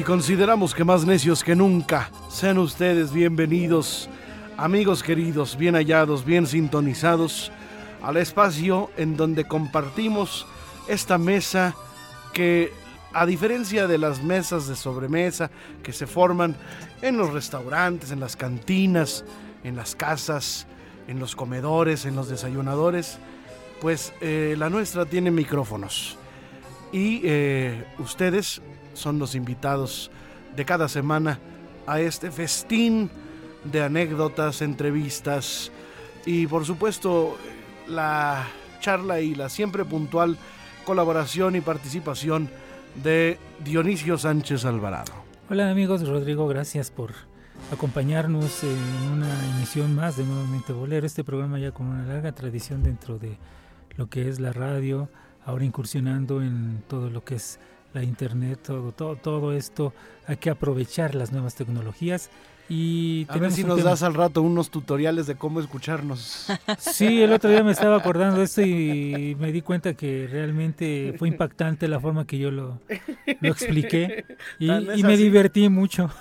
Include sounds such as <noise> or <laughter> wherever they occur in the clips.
Y consideramos que más necios que nunca. Sean ustedes bienvenidos, amigos queridos, bien hallados, bien sintonizados, al espacio en donde compartimos esta mesa que, a diferencia de las mesas de sobremesa que se forman en los restaurantes, en las cantinas, en las casas, en los comedores, en los desayunadores, pues eh, la nuestra tiene micrófonos. Y eh, ustedes son los invitados de cada semana a este festín de anécdotas, entrevistas y por supuesto la charla y la siempre puntual colaboración y participación de Dionisio Sánchez Alvarado. Hola amigos, Rodrigo, gracias por acompañarnos en una emisión más de Nuevamente Bolero, este programa ya con una larga tradición dentro de lo que es la radio, ahora incursionando en todo lo que es la internet, todo, todo, todo esto, hay que aprovechar las nuevas tecnologías y a ver si nos das al rato unos tutoriales de cómo escucharnos. <laughs> Sí, el otro día me estaba acordando de esto y me di cuenta que realmente fue impactante la forma que yo lo, lo expliqué y, me divertí mucho. <laughs>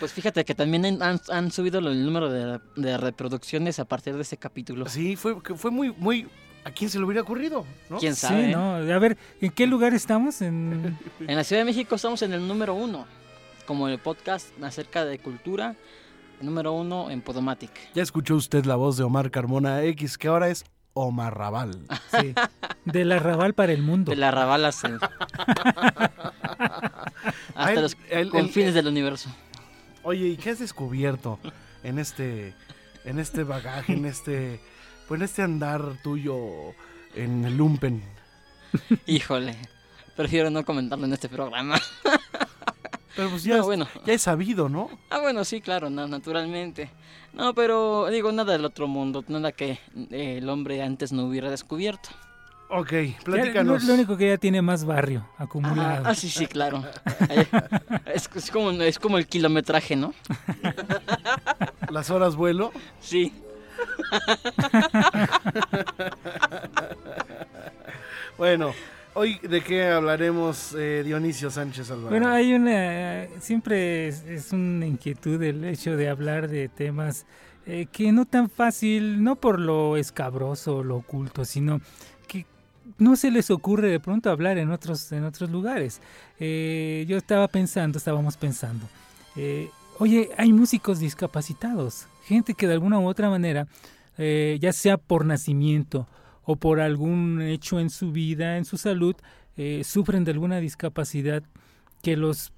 Pues fíjate que también han, han subido el número de, de, reproducciones a partir de ese capítulo. Sí, fue, fue muy, muy, ¿A quién se le hubiera ocurrido? ¿no? ¿Quién sabe? Sí, no. A ver, ¿en qué lugar estamos? En... <laughs> en la Ciudad de México estamos en el número uno, como el podcast acerca de cultura, el número uno en Podomatic. Ya escuchó usted la voz de Omar Carmona X, que ahora es Omar Raval. Sí. De la Raval para el mundo. De la Raval <laughs> hasta, hasta los el, confines el, del universo. Oye, ¿y qué has descubierto en este, en este bagaje, en este pues en este andar tuyo en el lumpen. <laughs> Híjole, prefiero no comentarlo en este programa. <laughs> Pero pues ya, bueno. ya he sabido, ¿no? Ah, bueno, sí, claro, no, naturalmente. No, pero digo, nada del otro mundo, nada que eh, el hombre antes no hubiera descubierto. Ok, platícanos. Ya, lo único que ya tiene más barrio acumulado. Ah, sí, sí, claro. es, es, como, es como el kilometraje, ¿no? <laughs> ¿Las horas vuelo? Sí. <laughs> bueno, hoy de qué hablaremos, eh, Dionisio Sánchez Alvarado. Bueno, hay una, siempre es, una inquietud el hecho de hablar de temas eh, que no tan fácil, no por lo escabroso, lo oculto, sino que no se les ocurre de pronto hablar en otros, en otros lugares. Eh, yo estaba pensando, estábamos pensando, oye, hay músicos discapacitados gente que de alguna u otra manera, eh, ya sea por nacimiento o por algún hecho en su vida, en su salud, eh, sufren de alguna discapacidad que los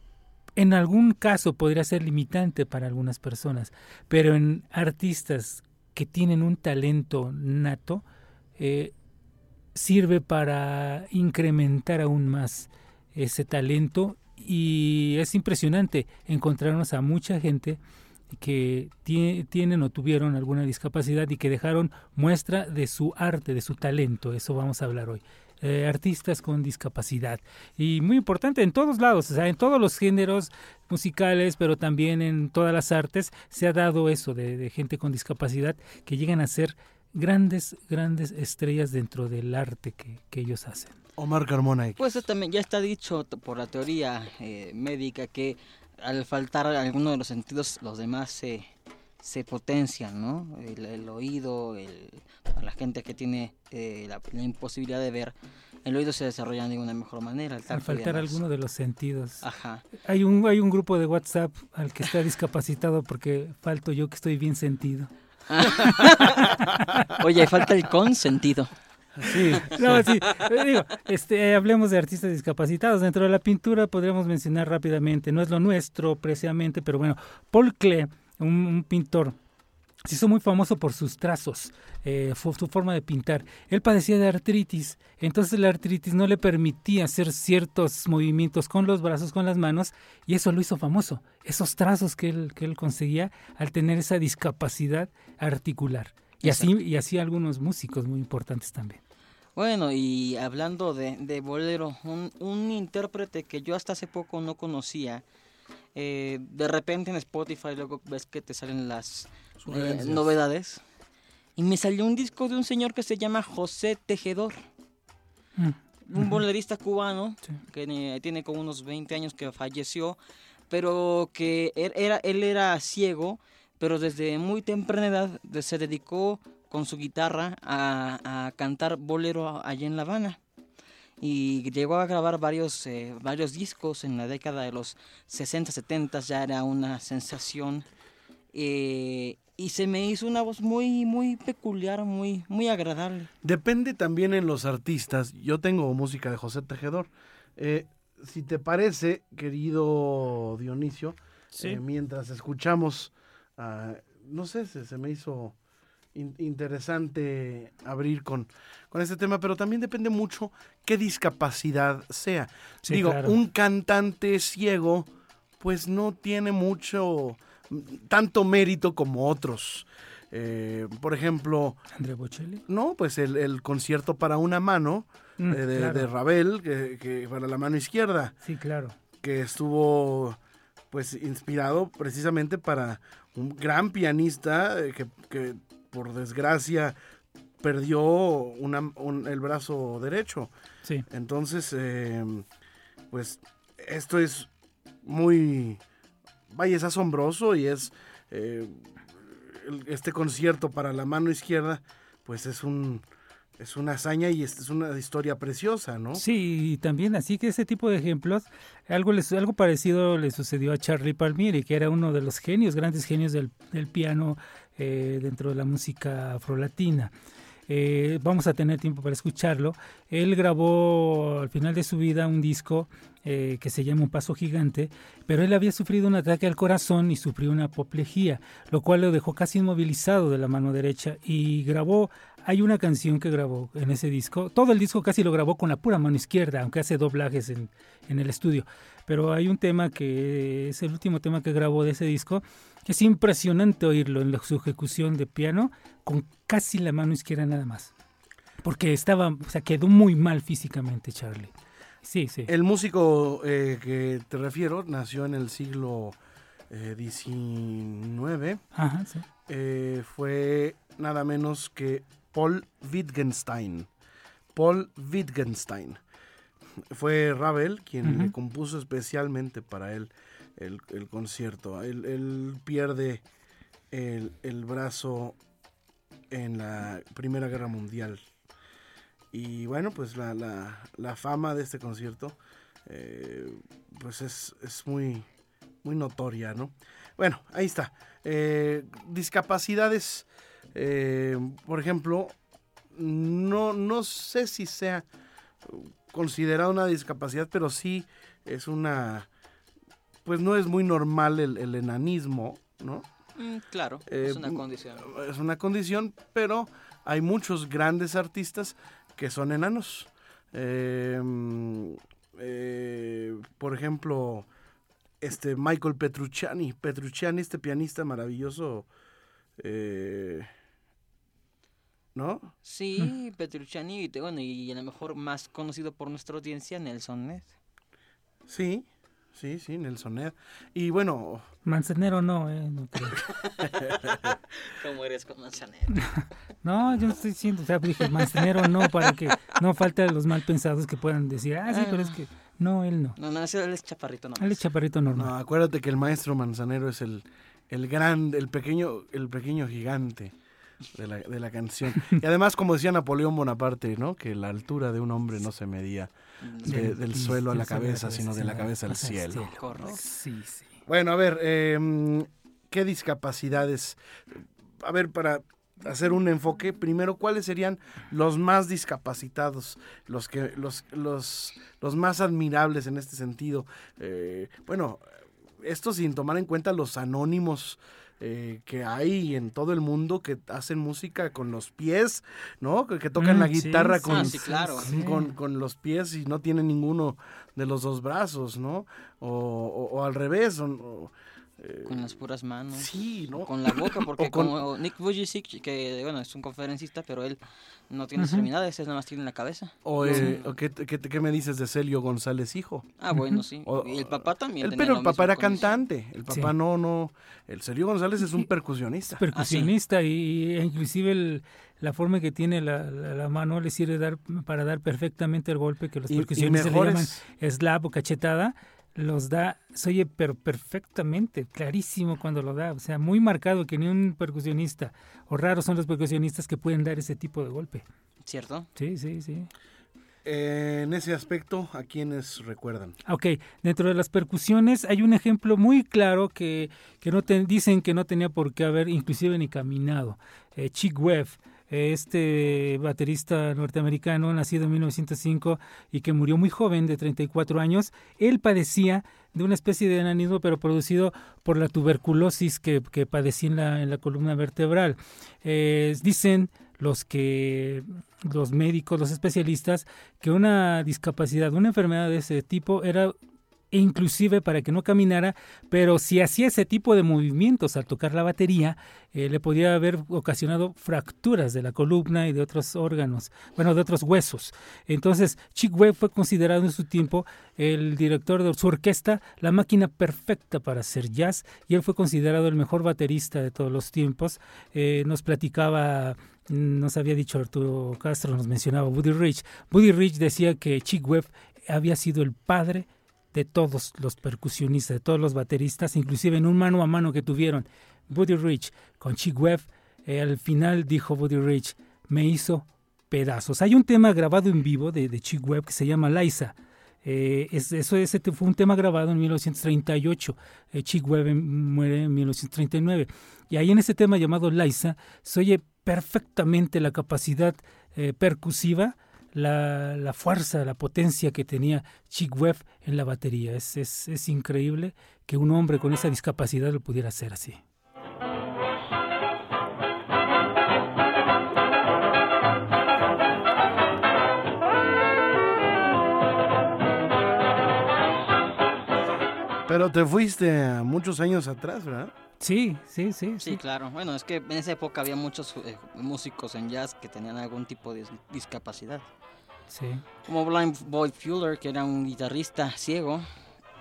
en algún caso podría ser limitante para algunas personas, pero en artistas que tienen un talento nato, eh, sirve para incrementar aún más ese talento y es impresionante encontrarnos a mucha gente que tienen o tuvieron alguna discapacidad y que dejaron muestra de su arte, de su talento. Eso vamos a hablar hoy. Eh, artistas con discapacidad. Y muy importante en todos lados, o sea, en todos los géneros musicales, pero también en todas las artes, se ha dado eso de, gente con discapacidad que llegan a ser grandes, grandes estrellas dentro del arte que, ellos hacen. Omar Carmona. Pues eso también ya está dicho por la teoría eh, médica que al faltar alguno de los sentidos, los demás se, se potencian, ¿no? El, oído, el, la gente que tiene eh, la, imposibilidad de ver, el oído se desarrolla de una mejor manera. Al faltar alguno de los sentidos. Ajá. Hay un, hay un grupo de WhatsApp al que está discapacitado porque falto yo que estoy bien sentido. <laughs> Oye, falta el consentido. Sí, no, sí. Eh, digo, este, hablemos de artistas discapacitados. Dentro de la pintura podríamos mencionar rápidamente, no es lo nuestro precisamente, pero bueno, Paul Klee, un, pintor se hizo muy famoso por sus trazos, eh, su forma de pintar. Él padecía de artritis, entonces la artritis no le permitía hacer ciertos movimientos con los brazos, con las manos, y eso lo hizo famoso. Esos trazos que él, que él conseguía al tener esa discapacidad articular. Y así, y así algunos músicos muy importantes también. Bueno, y hablando de, de bolero, un, un, intérprete que yo hasta hace poco no conocía, eh, de repente en Spotify luego ves que te salen las eh, novedades, y me salió un disco de un señor que se llama José Tejedor, mm. un bolerista cubano que tiene como unos 20 años que falleció, pero que er, era, él era ciego, pero desde muy temprana edad se dedicó con su guitarra a, cantar bolero allá en La Habana. Y llegó a grabar varios, eh, varios discos en la década de los 60, 70, ya era una sensación. Eh, y se me hizo una voz muy, muy peculiar, muy, muy agradable. Depende también en los artistas. Yo tengo música de José Tejedor. Eh, si te parece, querido Dionisio, mientras escuchamos, ah, no sé, se, se me hizo interesante abrir con, con este tema, pero también depende mucho qué discapacidad sea. Digo, un cantante ciego, pues no tiene mucho, tanto mérito como otros. Eh, por ejemplo... ¿André Bocelli? No, pues el, concierto para una mano mm, eh, de, Ravel, que, para la mano izquierda. Sí, claro. Que estuvo pues inspirado precisamente para un gran pianista eh, que, que por desgracia perdió una, el brazo derecho. Sí. Entonces, em, pues esto es muy, vaya, es asombroso y es eh, este concierto para la mano izquierda, pues es un es una hazaña y es una historia preciosa, ¿no? Sí, también así que ese tipo de ejemplos, algo, algo parecido le sucedió a Charlie Palmieri, que era uno de los genios, grandes genios del, del piano eh, dentro de la música afrolatina. Eh, vamos a tener tiempo para escucharlo. Él grabó al final de su vida un disco eh, que se llama Un Paso Gigante, pero él había sufrido un ataque al corazón y sufrió una apoplejía, lo cual lo dejó casi inmovilizado de la mano derecha y grabó, hay una canción que grabó en ese disco, todo el disco casi lo grabó con la pura mano izquierda, aunque hace doblajes en, en el estudio, pero hay un tema que es el último tema que grabó de ese disco, es impresionante oírlo en su ejecución de piano con casi la mano izquierda nada más. Porque estaba, o sea, quedó muy mal físicamente Charlie. Sí, sí. El músico eh, que te refiero nació en el siglo XIX. Eh, Ajá, sí. Eh, fue nada menos que Paul Wittgenstein. Paul Wittgenstein. Fue Ravel quien le compuso especialmente para él el, concierto. Él, pierde el, brazo en la Primera Guerra Mundial. Y bueno, pues la, la, fama de este concierto eh, pues es, muy, muy notoria, ¿no? Bueno, ahí está. Eh, discapacidades, eh, por ejemplo, no, no sé si sea considerada una discapacidad, pero sí es una pues no es muy normal el, enanismo, ¿no? Mm, claro, es eh, una condición. Es una condición, pero hay muchos grandes artistas que son enanos. Eh, por ejemplo, este Michael Petrucciani. Petrucciani, este pianista maravilloso. Eh, ¿No? Sí, Petrucciani, bueno, y a lo mejor más conocido por nuestra audiencia, Nelson Ned. Sí, Sí, sí, Nelson Y bueno... Manzanero no, eh, no creo. <laughs> ¿Cómo eres con Manzanero? <laughs> no, yo estoy diciendo, o sea, dije Manzanero no, para que no falte los mal pensados que puedan decir, ah, sí, pero es que... No, él no. No, no, él es chaparrito normal. Él es chaparrito normal. No, acuérdate que el maestro Manzanero es el, el gran, el pequeño, el pequeño gigante de la, de la canción. Y además, como decía Napoleón Bonaparte, ¿no? Que la altura de un hombre no se medía del suelo a la cabeza, sino de la cabeza al cielo. Sí, sí. Bueno, a ver, em, ¿qué discapacidades? A ver, para hacer un enfoque, primero, ¿cuáles serían los más discapacitados, los que, los, los, los más admirables en este sentido? Eh, bueno, esto sin tomar en cuenta los anónimos eh, que hay en todo el mundo que hacen música con los pies, ¿no? Que, tocan la Mm, sí, guitarra sí, con, sí, claro. sí. con, con los pies y no tienen ninguno de los dos brazos, ¿no? O, o- o al revés. o- o, eh, Con las puras manos. sí, ¿no? Con la boca, <laughs> porque O con- como Nick Vujicic, que bueno, es un conferencista, pero él no tiene extremidades, él nada más tiene la cabeza. O, eh, o ¿qué, qué, qué me dices de Celio González, hijo? Ah, bueno, sí. O- y el papá también. El, tenía pero lo el papá era eso. cantante. El papá Sí. no, no. El Celio González es un <laughs> percusionista. percusionista y, e inclusive el- la forma que tiene la, la- la mano le sirve dar para dar perfectamente el golpe que los Y- y percusionistas le llaman slap o cachetada los da se oye pero perfectamente clarísimo cuando lo da o sea muy marcado que ni un percusionista o raros son los percusionistas que pueden dar ese tipo de golpe ¿Cierto? sí sí sí Eh, en ese aspecto, ¿a quiénes recuerdan? Ok, dentro de las percusiones hay un ejemplo muy claro que, que no te- dicen que no tenía por qué haber inclusive ni caminado. Eh, Chick Webb, este baterista norteamericano nacido en 1905 y que murió muy joven, de 34 años, él padecía de una especie de enanismo, pero producido por la tuberculosis que, que padecía en la, en la columna vertebral. Eh, dicen los que los médicos, los especialistas, que una discapacidad, una enfermedad de ese tipo era inclusive para que no caminara, pero si hacía ese tipo de movimientos al tocar la batería, eh, le podía haber ocasionado fracturas de la columna y de otros órganos, bueno, de otros huesos. Entonces, Chick Webb fue considerado en su tiempo el director de su orquesta, la máquina perfecta para hacer jazz, y él fue considerado el mejor baterista de todos los tiempos. Eh, nos platicaba nos había dicho Arturo Castro, nos mencionaba Buddy Rich. Buddy Rich decía que Chick Webb había sido el padre de todos los percusionistas, de todos los bateristas, inclusive en un mano a mano que tuvieron Buddy Rich con Chick Webb, eh, al final dijo Buddy Rich, me hizo pedazos. Hay un tema grabado en vivo de, de Chick Webb que se llama Liza. Eh, es, eso ese fue un tema grabado en 1938. Eh, Chick Webb muere en 1939. Y ahí en ese tema llamado Liza se oye perfectamente la capacidad percusiva, la, la fuerza, la potencia que tenía Chick Webb en la batería. Es, es, es increíble que un hombre con esa discapacidad lo pudiera hacer así. Pero te fuiste muchos años atrás, ¿verdad? Sí, sí, sí. Sí, claro. Bueno, es que en esa época había muchos eh, músicos en jazz que tenían algún tipo de dis- discapacidad. sí. Como Blind Boy Fuller, que era un guitarrista ciego,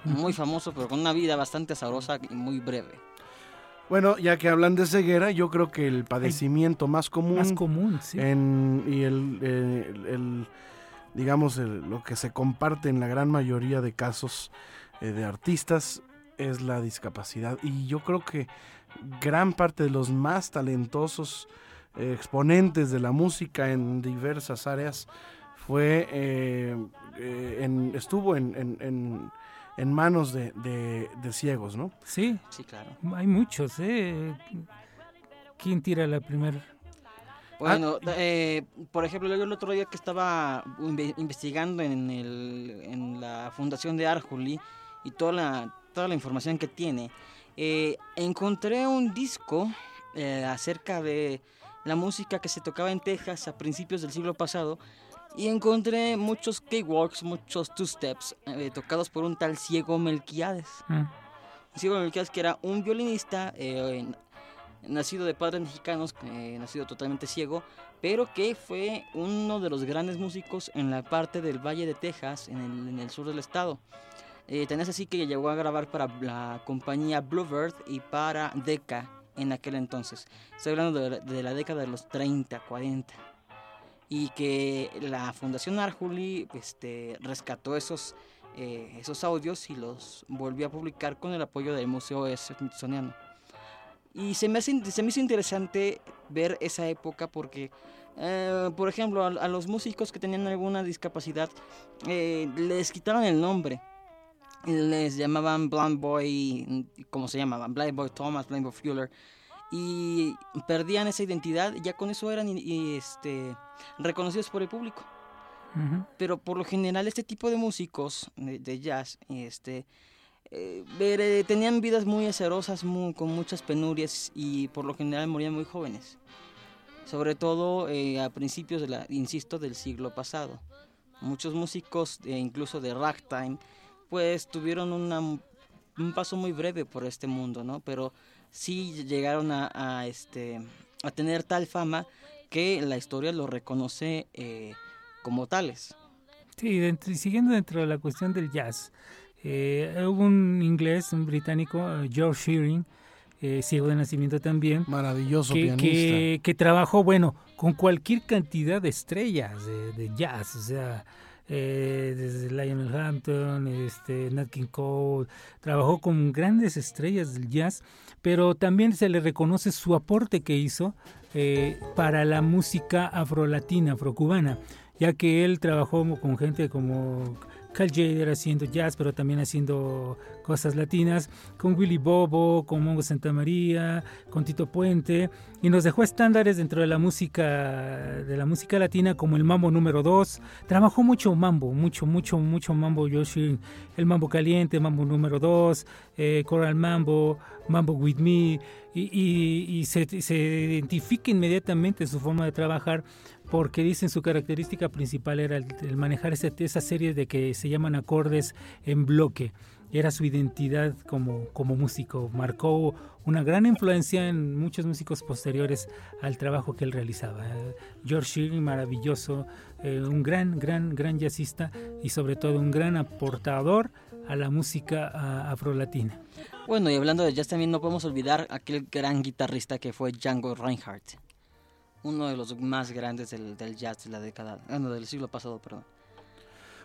muy famoso, pero con una vida bastante sabrosa y muy breve. Bueno, ya que hablan de ceguera, yo creo que el padecimiento más común, Más común, sí. en, y el, eh, el- el- digamos, el- lo que se comparte en la gran mayoría de casos eh, de artistas es la discapacidad. Y yo creo que gran parte de los más talentosos eh, exponentes de la música en diversas áreas fue eh, eh, en- estuvo en, en- en- en manos de, de- de ciegos, ¿no? Sí, Sí, claro. hay muchos, ¿eh? ¿Quién tira la primera? Bueno, eh, por ejemplo, yo el otro día que estaba inve- investigando en, el, en la fundación de Arjuli y toda la, toda la información que tiene, eh, encontré un disco eh, acerca de la música que se tocaba en Texas a principios del siglo pasado y encontré muchos cakewalks, muchos two-steps eh, tocados por un tal ciego Melquiades. Ah, Ciego Melquiades que era un violinista nacido de padres mexicanos, eh, nacido totalmente ciego, pero que fue uno de los grandes músicos en la parte del Valle de Texas, en el, en el sur del estado. Eh, tenés así que llegó a grabar para la compañía Bluebird y para Decca en aquel entonces. Estoy hablando de, la- década de los 30, 40. Y que la Fundación Arjuli este, rescató esos, eh, esos audios y los volvió a publicar con el apoyo del Museo Smithsoniano. Y se me, hace, se me hizo interesante ver esa época porque, eh, por ejemplo, a, a los músicos que tenían alguna discapacidad eh, les quitaron el nombre. Les llamaban Blind Boy, ¿cómo se llamaban? Blind Boy Thomas, Blind Boy Fuller. Y perdían esa identidad, ya con eso eran y- este, reconocidos por el público pero por lo general este tipo de músicos de, de jazz este eh, tenían vidas muy acerosas, con muchas penurias y por lo general morían muy jóvenes. Sobre todo eh, a principios, de la, insisto, del siglo pasado. Muchos músicos, incluso de ragtime, pues tuvieron un paso muy breve por este mundo, ¿no? Pero sí llegaron a, este, a tener tal fama que la historia lo reconoce eh, como tales. Sí, siguiendo dentro de la cuestión del jazz, eh, hubo un inglés, un británico, eh, George Shearing, eh, ciego de nacimiento también. Maravilloso que, pianista. Que, trabajó, bueno, con cualquier cantidad de estrellas de, jazz, o sea, desde Lionel Hampton, este, Nat King Cole, trabajó con grandes estrellas del jazz, pero también se le reconoce su aporte que hizo para la música afrolatina, afrocubana, ya que él trabajó con gente como Cal Jader haciendo jazz, pero también haciendo cosas latinas, con Willy Bobo, con Mongo Santa María, con Tito Puente, y nos dejó estándares dentro de la música de la música latina como el mambo número 2. Trabajó mucho mambo, mucho, mucho, mucho mambo Yoshi, el mambo caliente, mambo número 2, eh, Coral Mambo, Mambo With Me, y, se, se identifica inmediatamente su forma de trabajar porque dicen su característica principal era el, manejar esa, esa serie de que se llaman acordes en bloque. Era su identidad como, como músico. Marcó una gran influencia en muchos músicos posteriores al trabajo que él realizaba. George Shearing, maravilloso, eh, un gran, gran, gran jazzista y sobre todo un gran aportador a la música afrolatina. Bueno, y hablando de jazz también no podemos olvidar aquel gran guitarrista que fue Django Reinhardt uno de los más grandes del, jazz de la década, bueno, del siglo pasado, perdón.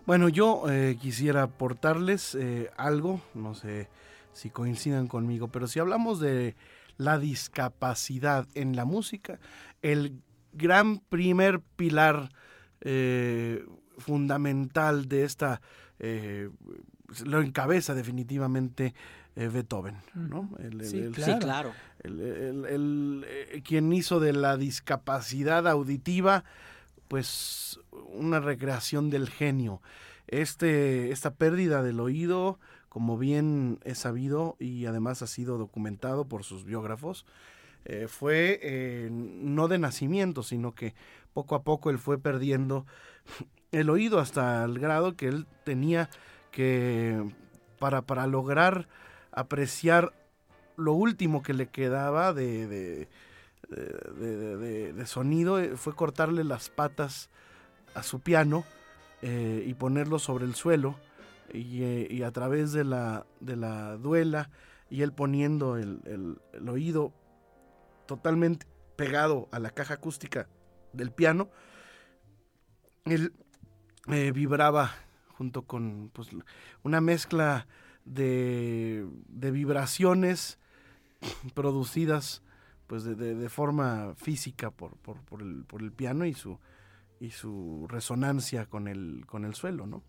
Bueno, yo eh, quisiera aportarles eh, algo, no sé si coincidan conmigo, pero si hablamos de la discapacidad en la música, el gran primer pilar eh, fundamental de esta, lo encabeza definitivamente Beethoven, ¿no? sí, claro. El, eh, quien hizo de la discapacidad auditiva, pues, una recreación del genio. Este, esta pérdida del oído, como bien es sabido y además ha sido documentado por sus biógrafos, eh, fue eh, no de nacimiento, sino que poco a poco él fue perdiendo el oído hasta el grado que él tenía que, para, para lograr apreciar lo último que le quedaba de, de, de, sonido eh, fue cortarle las patas a su piano eh, y ponerlo sobre el suelo y, eh, a través de la, de la duela y él poniendo el, el, oído totalmente pegado a la caja acústica del piano, él vibraba junto con pues, una mezcla de, de vibraciones <clears throat> producidas pues de, de, forma física por, por, por, el, por, el, piano y su, y su resonancia con el, con el suelo, ¿no?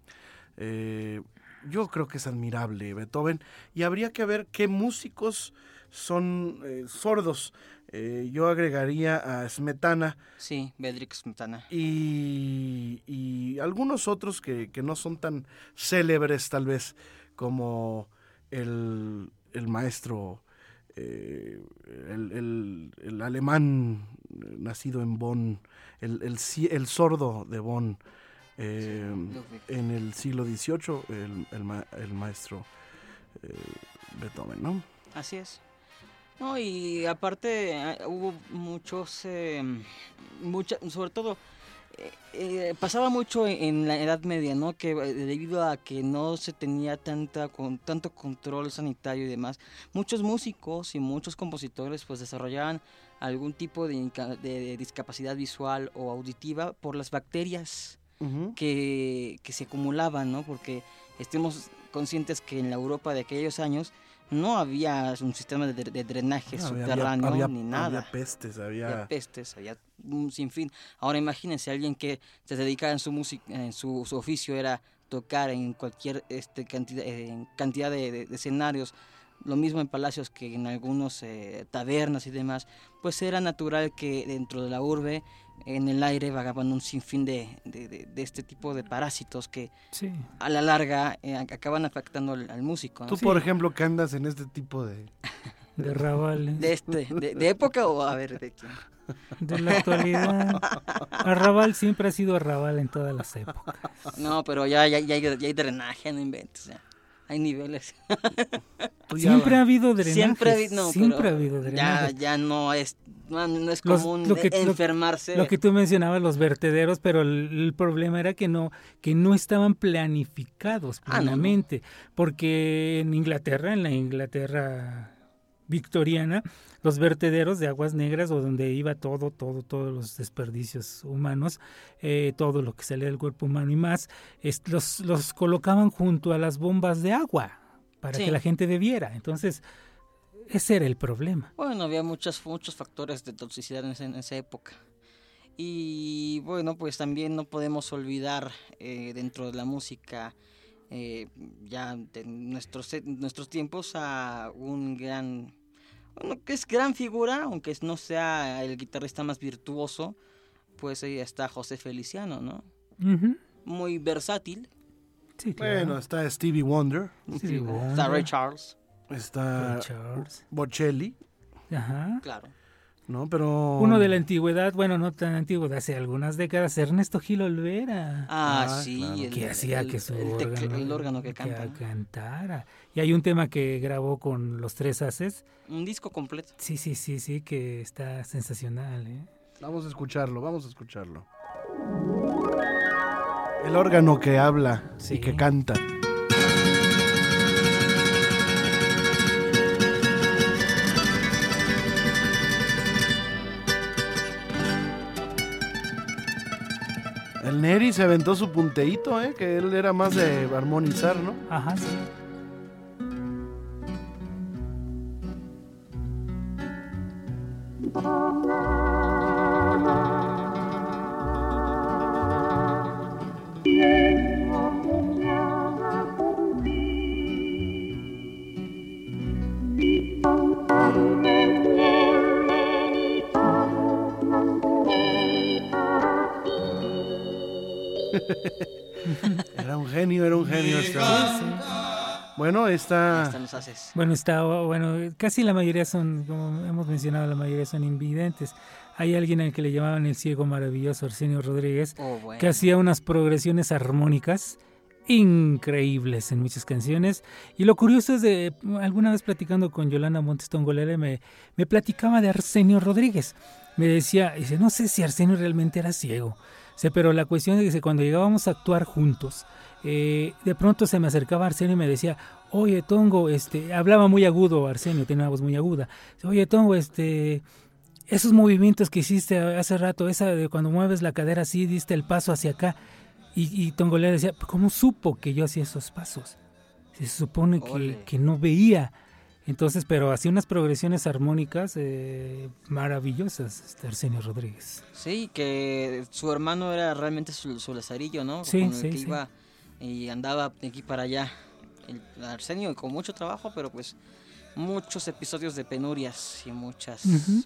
Eh, yo creo que es admirable Beethoven y habría que ver qué músicos son eh, sordos. Eh, yo agregaría a Smetana. Sí, Bedrick Smetana. Y, y algunos otros que, que, no son tan célebres tal vez como el, el maestro eh, el, alemán nacido en Bonn, el, el, sordo de Bonn, eh, en el siglo XVIII, el, maestro eh, Beethoven, ¿no? Así es. No, y aparte hubo muchos, mucha, sobre todo eh, eh, pasaba mucho en la Edad Media, ¿no? Que eh, debido a que no se tenía tanta con tanto control sanitario y demás, muchos músicos y muchos compositores pues desarrollaban algún tipo de, discapacidad visual o auditiva por las bacterias que, que se acumulaban, ¿no? Porque estemos conscientes que en la Europa de aquellos años no había un sistema de, drenaje subterráneo ni nada. Había pestes, había... pestes, había un sinfín. Ahora imagínense alguien que se dedicaba en su música, en su, oficio era tocar en cualquier este cantidad, en cantidad de, escenarios, lo mismo en palacios que en algunos eh, tabernas y demás, pues era natural que dentro de la urbe en el aire vagabando un sinfín de, de, de- de este tipo de parásitos que Sí. a la larga eh, ac- acaban afectando al, al músico. ¿no? Tú, por ejemplo, que andas en este tipo de... De Arrabales. De, este, de, de época o a ver de quién. De la actualidad. Arrabal siempre ha sido arrabal en todas las épocas. No, pero ya, ya, ya, hay, ya hay drenaje, no inventes. ya. Hay niveles. <laughs> ya- Siempre ha habido drenajes. Siempre ha habido, no, siempre pero ha habido ya, ya no es, no, no es Los- común lo que- de enfermarse. Lo que tú mencionabas, los vertederos, pero el, el problema era que no, que no estaban planificados Ah, no, plenamente, porque en Inglaterra, en la Inglaterra victoriana, los vertederos de aguas negras o donde iba todo, todo, todos los desperdicios humanos, eh, todo lo que salía del cuerpo humano y más, es- los, los colocaban junto a las bombas de agua para Sí. que la gente bebiera. Entonces, ese era el problema. Bueno, había muchos, muchos factores de toxicidad en, esa época. Y bueno, pues también no podemos olvidar eh, dentro de la música, eh, ya de nuestros, nuestros tiempos, a un gran, bueno, que es gran figura, aunque no sea el guitarrista más virtuoso, pues ahí está José Feliciano, ¿no? Muy versátil. Sí, claro. Bueno, está Stevie Wonder, Stevie Está Ray Wonder. Charles, está Ray Charles. Bocelli, Ajá. claro. ¿no? Pero... Uno de la antigüedad, bueno, no tan antiguo, de hace algunas décadas, Ernesto Gil Olvera. Ah, Ah, sí. claro. el- que hacía el- que su el órgano, el órgano que canta. cantara. Y hay un tema que grabó con los tres haces. Un disco completo. Sí, sí, sí, sí, que está sensacional. ¿eh? Vamos a escucharlo, vamos a escucharlo. El órgano que habla Sí. y que canta. El Neri se aventó su punteíto, ¿eh? Que él era más de armonizar, ¿no? Ajá, sí. <laughs> Era un genio, era un genio. este. Bueno, esta... Bueno, está, bueno, casi la mayoría son, como hemos mencionado, la mayoría son invidentes. Hay alguien al que le llamaban el ciego maravilloso, Arsenio Rodríguez, Oh, bueno. que hacía unas progresiones armónicas increíbles en muchas canciones. Y lo curioso es de, alguna vez platicando con Yolanda Montes Tongolele, me, me platicaba de Arsenio Rodríguez. Me decía, dice, no sé si Arsenio realmente era ciego. Pero la cuestión es que cuando llegábamos a actuar juntos, eh, de pronto se me acercaba Arsenio y me decía, oye Tongo, este, hablaba muy agudo Arsenio, tenía una voz muy aguda. Oye Tongo, este, esos movimientos que hiciste hace rato, esa de cuando mueves la cadera así, diste el paso hacia acá. Y, y Tongolele decía, ¿cómo supo que yo hacía esos pasos? Se supone que, que no veía. Entonces, pero hacía unas progresiones armónicas eh, maravillosas, este Arsenio Rodríguez. Sí, que su hermano era realmente su, su lazarillo, ¿no? Sí, Con el sí, que sí. iba y andaba de aquí para allá. El Arsenio con mucho trabajo, pero pues muchos episodios de penurias y muchas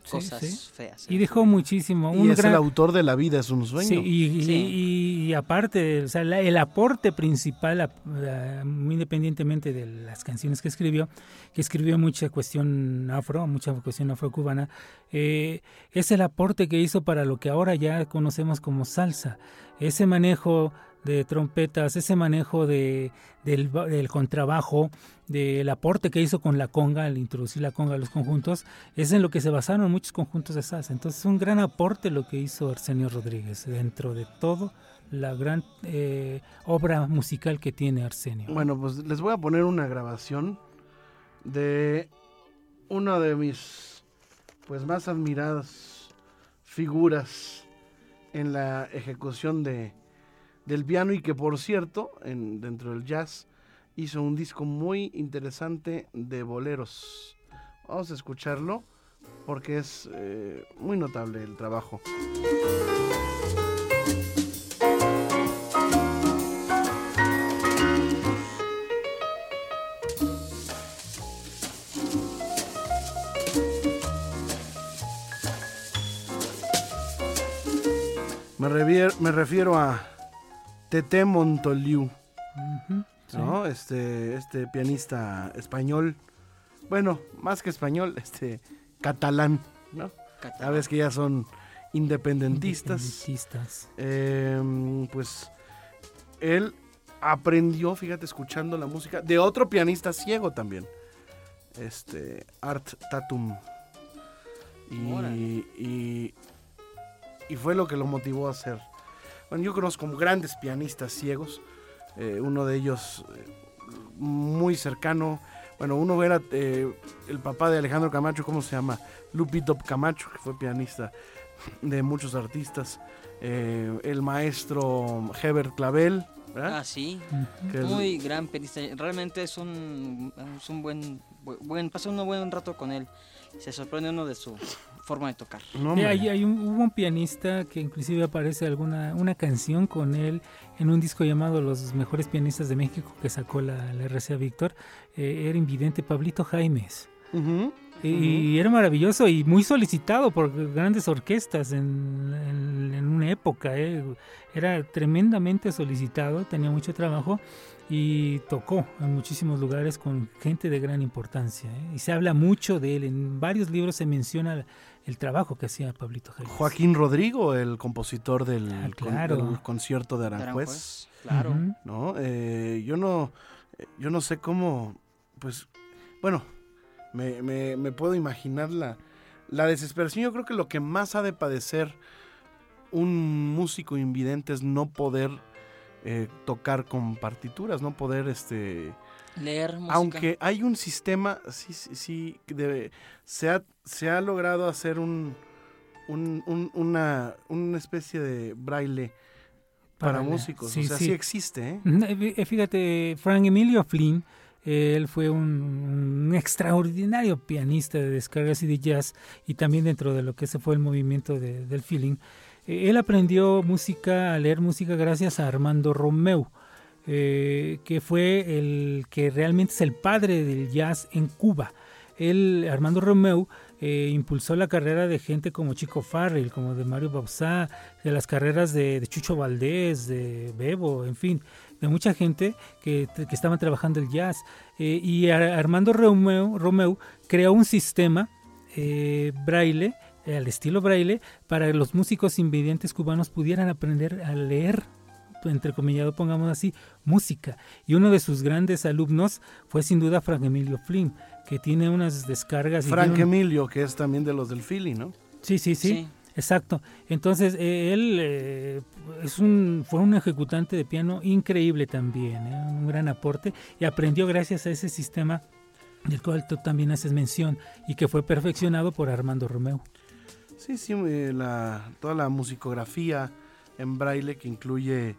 cosas sí. feas. Y dejó muchísimo. Y un es gran- el autor de La vida es un sueño. Sí, y, y- Sí. y- y aparte, o sea, la- el aporte principal, a- a- muy independientemente de las canciones que escribió, que escribió mucha cuestión afro, mucha cuestión afrocubana, eh, es el aporte que hizo para lo que ahora ya conocemos como salsa. Ese manejo de trompetas, ese manejo de, del, del contrabajo, del aporte que hizo con la conga al introducir la conga a los conjuntos, es en lo que se basaron muchos conjuntos de salsa. Entonces, un gran aporte lo que hizo Arsenio Rodríguez dentro de todo la gran eh, obra musical que tiene Arsenio. Bueno, pues les voy a poner una grabación de una de mis pues más admiradas figuras en la ejecución de del piano y que por cierto, en, dentro del jazz hizo un disco muy interesante de boleros. Vamos a escucharlo porque es eh, muy notable el trabajo. Me, me refiero a Tete Montoliu. ¿no? Este, este pianista español. Bueno, más que español, <laughs> este catalán, ¿no? Sabes que ya son independentistas. Independentistas. Eh, pues él aprendió, fíjate, escuchando la música de otro pianista ciego también. Este, Art Tatum. Y, y, y fue lo que lo motivó a hacer. Bueno, yo conozco grandes pianistas ciegos. eh, uno de ellos eh, muy cercano. Bueno, uno era eh, el papá de Alejandro Camacho, ¿cómo se llama? Lupito Camacho, que fue pianista de muchos artistas. Eh, el maestro Herbert Clavel, ¿verdad? Ah, sí. Que Muy gran pianista. Realmente es un, es un buen, bu- buen, pasa un buen rato con él. Se sorprende uno de su forma de tocar. no, Sí, hombre. hay, hay un, hubo un pianista que inclusive aparece alguna una canción con él en un disco llamado Los mejores pianistas de México que sacó la, la RCA Víctor. Eh, era invidente Pablito Jaimes. Y era maravilloso y muy solicitado por grandes orquestas en, en- en una época. eh. Era tremendamente solicitado, tenía mucho trabajo y tocó en muchísimos lugares con gente de gran importancia. eh. Y se habla mucho de él. En varios libros se menciona el trabajo que hacía Pablito Jaimes. Joaquín Rodrigo, el compositor del, Ah, con- claro. del concierto de Aranjuez. Aranjuez, Claro. ¿no? Eh, yo no, eh, yo no sé cómo, pues, bueno, me, me- me puedo imaginar la, la desesperación. Yo creo que lo que más ha de padecer un músico invidente es no poder eh, tocar con partituras, no poder, este, Leer música. aunque hay un sistema, sí, sí, sí, debe- se, ha, se ha logrado hacer un, un- un- una, una especie de braille para, músicos. sí, o sea, sí, sí. existe, ¿eh? No, eh, Fíjate, Frank Emilio Flynn, eh, él fue un, un extraordinario pianista de descargas y de jazz, y también dentro de lo que ese fue el movimiento de- del feeling. Eh, él aprendió música, a leer música gracias a Armando Romeu, eh, que fue el que realmente es el padre del jazz en Cuba. Él, Armando Romeu, eh, impulsó la carrera de gente como Chico Farrell, como de Mario Bauzá, de las carreras de, Chucho Valdés, de Bebo, en fin, de mucha gente que, que estaban trabajando el jazz. Y Ar- Armando Romeu, Romeu creó un sistema braille, al estilo braille, para que los músicos invidentes cubanos pudieran aprender a leer entrecomillado, pongamos así, música. Y uno de sus grandes alumnos fue sin duda Frank Emilio Flynn, que tiene unas descargas. y Frank un- Emilio, que es también de los del Philly, ¿no? Sí, sí, sí. Sí. Exacto. Entonces, eh, él eh, es un, fue un ejecutante de piano increíble también, ¿eh? un gran aporte, y aprendió gracias a ese sistema del cual tú también haces mención y que fue perfeccionado por Armando Romeu. Sí, sí, eh, la, toda la musicografía en braille que incluye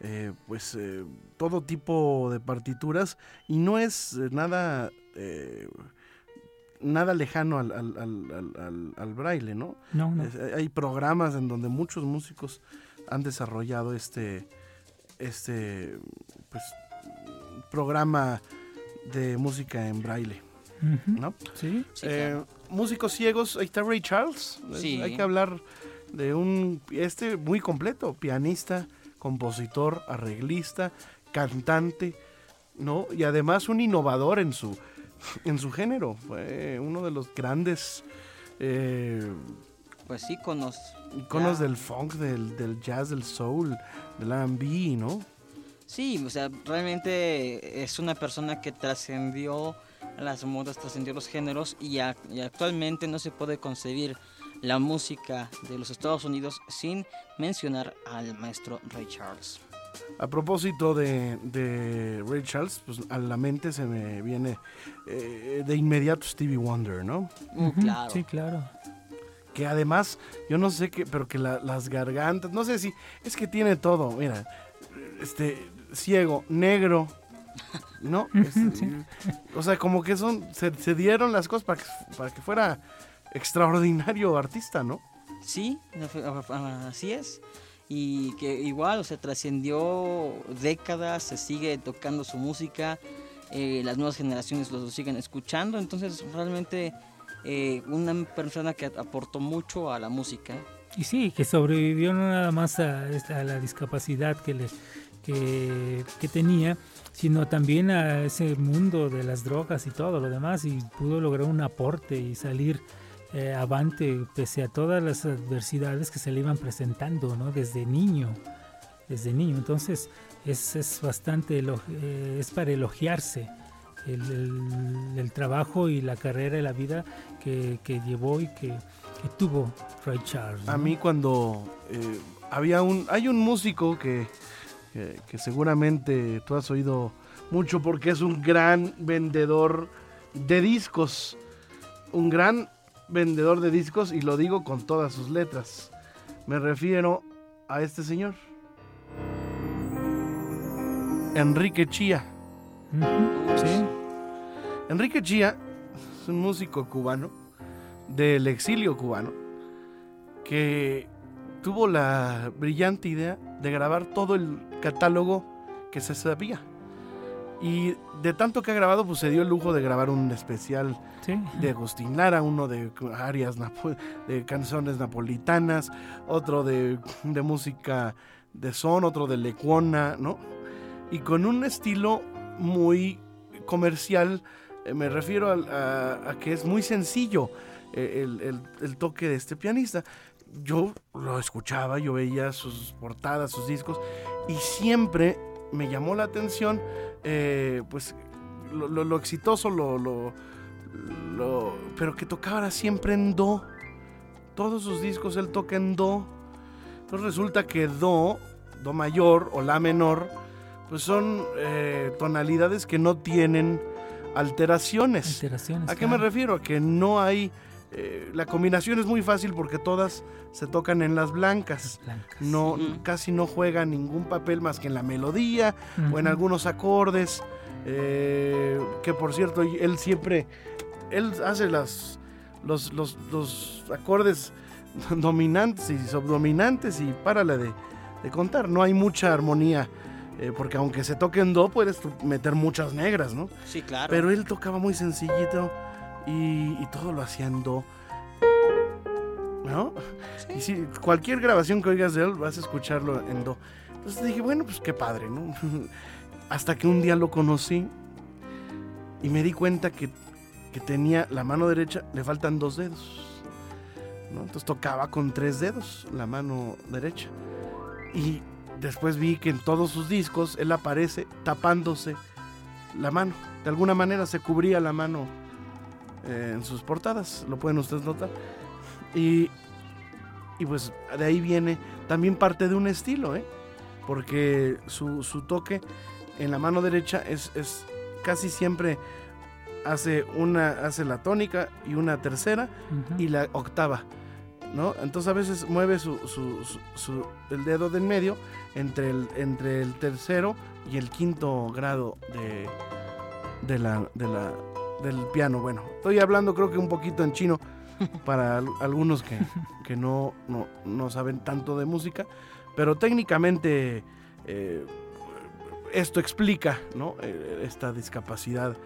eh, pues eh, todo tipo de partituras y no es nada eh, nada lejano al, al- al- al- al- al braille, ¿no? No, no. Es- hay programas en donde muchos músicos han desarrollado este este pues programa de música en braille, ¿no? Sí. Sí, Eh, claro. músicos ciegos, ahí está Ray Charles. Sí. Hay que hablar de un, este muy completo, pianista, compositor, arreglista, cantante, ¿no? Y además un innovador en su, en su género. Fue uno de los grandes eh, Pues sí, con los... iconos Ya. del funk, del, del jazz, del soul, del R&B, ¿no? Sí, o sea, realmente es una persona que trascendió las modas, trascendió los géneros y, a- y actualmente no se puede concebir la música de los Estados Unidos sin mencionar al maestro Ray Charles. A propósito de, de Ray Charles, pues a la mente se me viene eh, de inmediato Stevie Wonder, ¿no? Uh, claro. Sí, claro. que además, yo no sé qué, pero que la- las gargantas, no sé si, es que tiene todo, mira, este, ciego, negro, ¿no? Este, O sea, como que son, se, se dieron las cosas para que, para que fuera extraordinario artista, ¿no? Sí, así es. Y que igual, o sea, trascendió décadas, se sigue tocando su música, eh, las nuevas generaciones lo siguen escuchando, entonces realmente eh, una persona que aportó mucho a la música. y sí, que sobrevivió no nada más a, esta- a la discapacidad que, le, que, que tenía, sino también a ese mundo de las drogas y todo lo demás, y pudo lograr un aporte y salir eh, avante pese a todas las adversidades que se le iban presentando, ¿no? Desde niño, desde niño. Entonces es, es bastante, eh, es para elogiarse el, el- el trabajo y la carrera y la vida que, que llevó y que, que tuvo Ray Charles. ¿no? A mí cuando eh, había un, hay un músico que, que, que seguramente tú has oído mucho porque es un gran vendedor de discos, un gran vendedor de discos y lo digo con todas sus letras. Me refiero a este señor, Enrique Chía. Sí. Enrique Chía es un músico cubano del exilio cubano que tuvo la brillante idea de grabar todo el catálogo que se sabía. Y de tanto que ha grabado, pues se dio el lujo de grabar un especial Sí. de Agustín Lara, uno de arias napo- de canciones napolitanas, otro de, de música de son, otro de lecuona, ¿no? Y con un estilo muy comercial, eh, me refiero a, a que es muy sencillo eh, el, el- el toque de este pianista. Yo lo escuchaba, yo veía sus portadas, sus discos, y siempre me llamó la atención, eh, pues, lo, lo- lo exitoso, lo, lo- lo- pero que tocara siempre en do. Todos sus discos él toca en do. Entonces resulta que do, do mayor o la menor, pues son eh, tonalidades que no tienen alteraciones. Alteraciones. ¿A qué me refiero? A que no hay... eh, la combinación es muy fácil porque todas se tocan en las blancas. Blancas. No, casi no juega ningún papel más que en la melodía o en algunos acordes. eh, que por cierto, él siempre, él hace las, los, los, los acordes <laughs> dominantes y subdominantes y párale de, de contar. No hay mucha armonía, eh, porque aunque se toque en do, puedes meter muchas negras, ¿no? Sí, claro. Pero él tocaba muy sencillito y, y todo lo hacía en do. ¿No? Y si cualquier grabación que oigas de él, vas a escucharlo en do. Entonces dije, bueno, pues qué padre, ¿no? <laughs> Hasta que un día lo conocí y me di cuenta que, que tenía la mano derecha, le faltan dos dedos. ¿no? Entonces tocaba con tres dedos la mano derecha. Y después vi que en todos sus discos él aparece tapándose la mano. De alguna manera se cubría la mano eh, en sus portadas, lo pueden ustedes notar. Y, y pues de ahí viene también parte de un estilo, ¿eh? porque su, su toque en la mano derecha es, es casi siempre hace una hace la tónica y una tercera y la octava, ¿no? Entonces a veces mueve su, su- su- su- el dedo de en medio entre el, entre el tercero y el quinto grado de, de la, de la, del piano. Bueno, estoy hablando creo que un poquito en chino <laughs> para al- algunos que, que no, no, no saben tanto de música, pero técnicamente eh, esto explica ¿no? Eh, esta discapacidad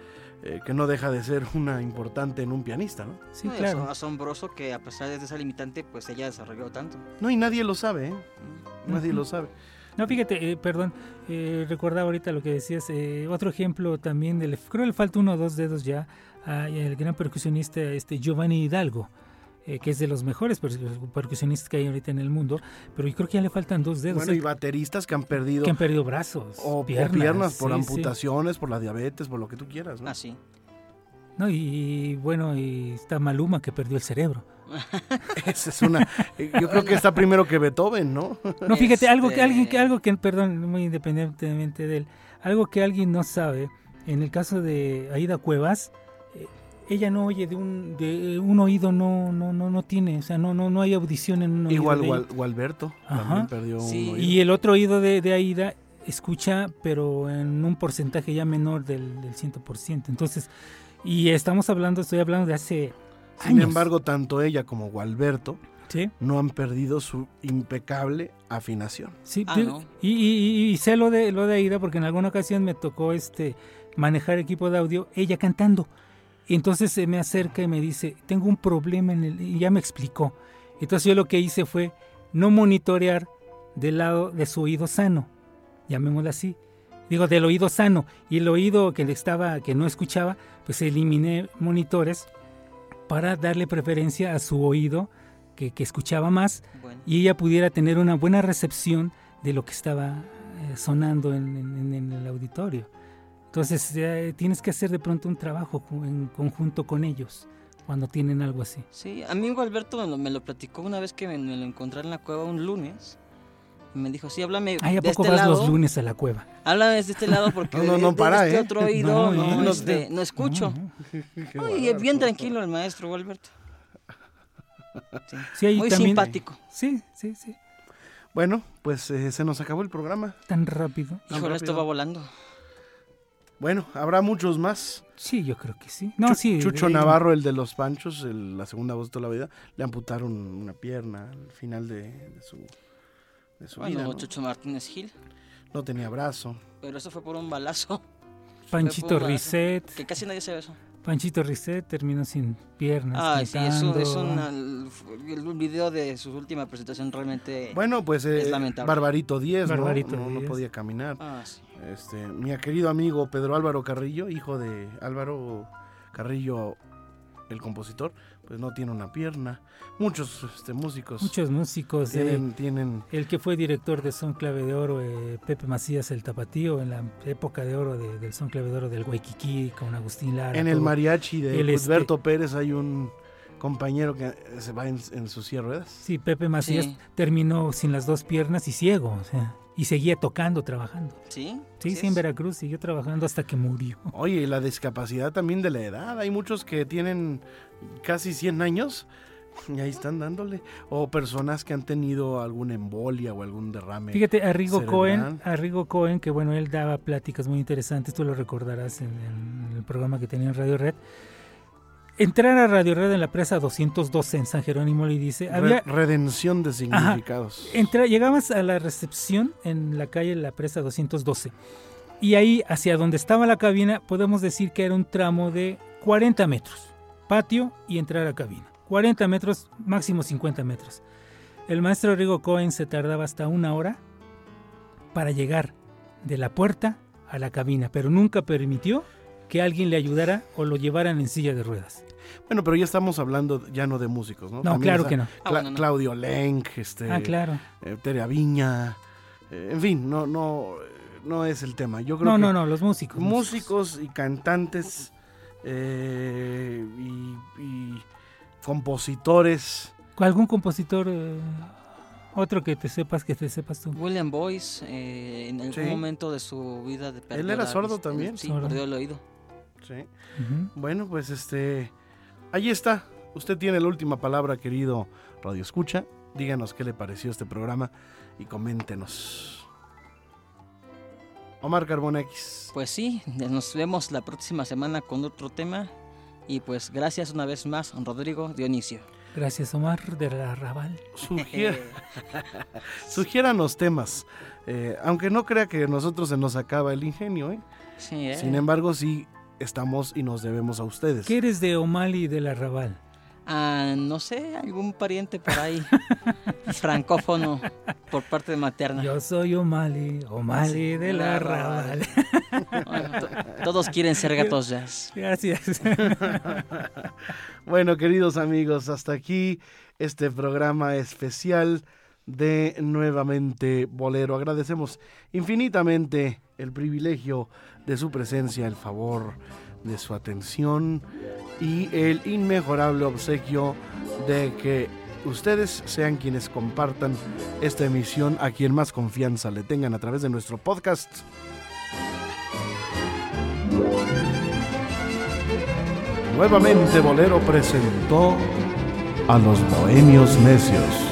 eh, que no deja de ser una importante en un pianista, ¿no? Sí, No, claro. aso- asombroso que a pesar de esa limitante, pues ella desarrolló tanto. No, y nadie lo sabe, ¿eh? Nadie Ujú. lo sabe. No, fíjate, eh, perdón, eh, recordaba ahorita lo que decías. eh, otro ejemplo también, del, creo que le falta uno o dos dedos ya al gran percusionista este Giovanni Hidalgo, eh, que es de los mejores per- percusionistas que hay ahorita en el mundo, pero yo creo que ya le faltan dos dedos. Bueno, eh, y bateristas que han perdido que han perdido brazos. o o piernas, piernas, por sí, sí. amputaciones, por la diabetes, por lo que tú quieras, ¿no? Ah, sí. No, y, y bueno, y está Maluma que perdió el cerebro. <laughs> Esa es una. Yo creo que está primero que Beethoven, ¿no? No, fíjate, algo que Este- alguien que algo que perdón, muy independientemente de él, algo que alguien no sabe, en el caso de Aida Cuevas, eh, ella no oye de un de un oído no no no no tiene, o sea, no no no hay audición en un oído. Igual. Gual- Gualberto Ajá. también perdió Sí. un oído. Y el otro oído de, de Aida escucha, pero en un porcentaje ya menor del, del 100%. Entonces, y estamos hablando, estoy hablando de hace Sin años. embargo, tanto ella como Gualberto ¿sí? no han perdido su impecable afinación. Sí, Ah, digo, ¿no? y, y- y sé lo de lo de Aida porque en alguna ocasión me tocó este manejar equipo de audio, ella cantando. Y entonces se me acerca y me dice, tengo un problema en el... Y ya me explicó. Entonces yo lo que hice fue no monitorear del lado de su oído sano, llamémoslo así. Digo, del oído sano. Y el oído que le estaba, que no escuchaba, pues eliminé monitores para darle preferencia a su oído que, que escuchaba más Bueno, y ella pudiera tener una buena recepción de lo que estaba eh, sonando en, en- en el auditorio. Entonces eh, tienes que hacer de pronto un trabajo en conjunto con ellos cuando tienen algo así. sí, amigo Alberto me lo, me lo platicó una vez que me, me lo encontré en la cueva un lunes. Me dijo, sí, háblame Ay, ¿a de poco este vas lado. los lunes a la cueva? Háblame de este lado porque <laughs> No, no, no de para, este ¿eh? otro oído No, no, no, este, no escucho. No, no. Ay, bien tranquilo el maestro Alberto. Sí. Sí, ahí Muy también- simpático. Sí, sí, sí. Bueno, pues eh, se nos acabó el programa. Tan rápido. Híjole, esto rápido. va volando. Bueno, habrá muchos más. Sí, yo creo que sí. No, sí. Chucho de- Navarro, el de los Panchos, el- la segunda voz de toda la vida, le amputaron una pierna al final de, de su, de su vida. Bueno, ¿no? Chucho Martínez Gil. No tenía brazo. Pero eso fue por un balazo. <laughs> Panchito un Risset. Que casi nadie sabe eso. Panchito Risset terminó sin piernas. Ah, sí, es un, es el video de su última presentación realmente. Bueno, pues eh, Es lamentable. Barbarito 10, ¿no? Barbarito no, no 10. podía caminar. Ah, sí. Este, mi querido amigo Pedro Álvaro Carrillo, hijo de Álvaro Carrillo, el compositor, pues no tiene una pierna. Muchos este, músicos Muchos músicos. eh, tienen, el que fue director de Son Clave de Oro, eh, Pepe Macías el Tapatío, en la época de oro de- del Son Clave de Oro del Guayquiquí, con Agustín Lara. En el mariachi de El este- Pérez hay un compañero que se va en, en sus ruedas. Sí, Pepe Macías Sí. terminó sin las dos piernas y ciego, o sea, y seguía tocando, trabajando. ¿Sí? Sí, sí, en es. Veracruz siguió trabajando hasta que murió. Oye, y la discapacidad también de la edad. Hay muchos que tienen casi 100 años y ahí están dándole. O personas que han tenido alguna embolia o algún derrame. Fíjate, a Rigo. Cohen, a Rigo Cohen, que bueno, él daba pláticas muy interesantes, tú lo recordarás en, en el programa que tenía en Radio Red. Entrar a Radio Red en la presa 212 en San Jerónimo le dice, había redención de significados. entra, llegabas a la recepción en la calle La Presa 212 y ahí hacia donde estaba la cabina podemos decir que era un tramo de 40 metros, patio y entrar a cabina. 40 metros, máximo 50 metros. El maestro Rigo Cohen se tardaba hasta una hora para llegar de la puerta a la cabina, pero nunca permitió que alguien le ayudara o lo llevaran en silla de ruedas. Bueno, pero ya estamos hablando ya no de músicos, ¿no? No, También claro está que no. Ah, Cla- bueno, no. Claudio Lenk, este, Ah, claro. eh, Tere Aviña, eh, en fin, no, no, no es el tema. Yo creo No, que no, no, los músicos. músicos y cantantes eh, y, y compositores. ¿Algún compositor, eh, otro que te sepas, que te sepas tú? William Boyce, eh, en algún Sí. momento de su vida. De perdió era la sordo vista, también? Sí, Sordo. perdió el oído. Sí. Bueno, pues este, ahí está. Usted tiene la última palabra, querido Radio Escucha. Díganos qué le pareció este programa y coméntenos. Omar Carbona X. Pues sí, nos vemos la próxima semana con otro tema. Y pues gracias una vez más, Rodrigo Dionisio. Gracias, Omar, de la Raval. Sugier- <laughs> sugiéranos temas. Eh, aunque no crea que nosotros se nos acaba el ingenio, ¿eh? Sí, ¿eh? Sin embargo, sí estamos y nos debemos a ustedes. ¿Qué eres de Omali de la Raval? Ah, no sé, algún pariente por ahí, <laughs> francófono, por parte materna. Yo soy Omali Sí, de la Raval. Bueno, to- todos quieren ser gatos jazz. Gracias. <laughs> Bueno, queridos amigos, hasta aquí este programa especial de Nuevamente Bolero. Agradecemos infinitamente el privilegio de su presencia, el favor de su atención y el inmejorable obsequio de que ustedes sean quienes compartan esta emisión a quien más confianza le tengan a través de nuestro podcast. Nuevamente Bolero presentó a los Bohemios Necios.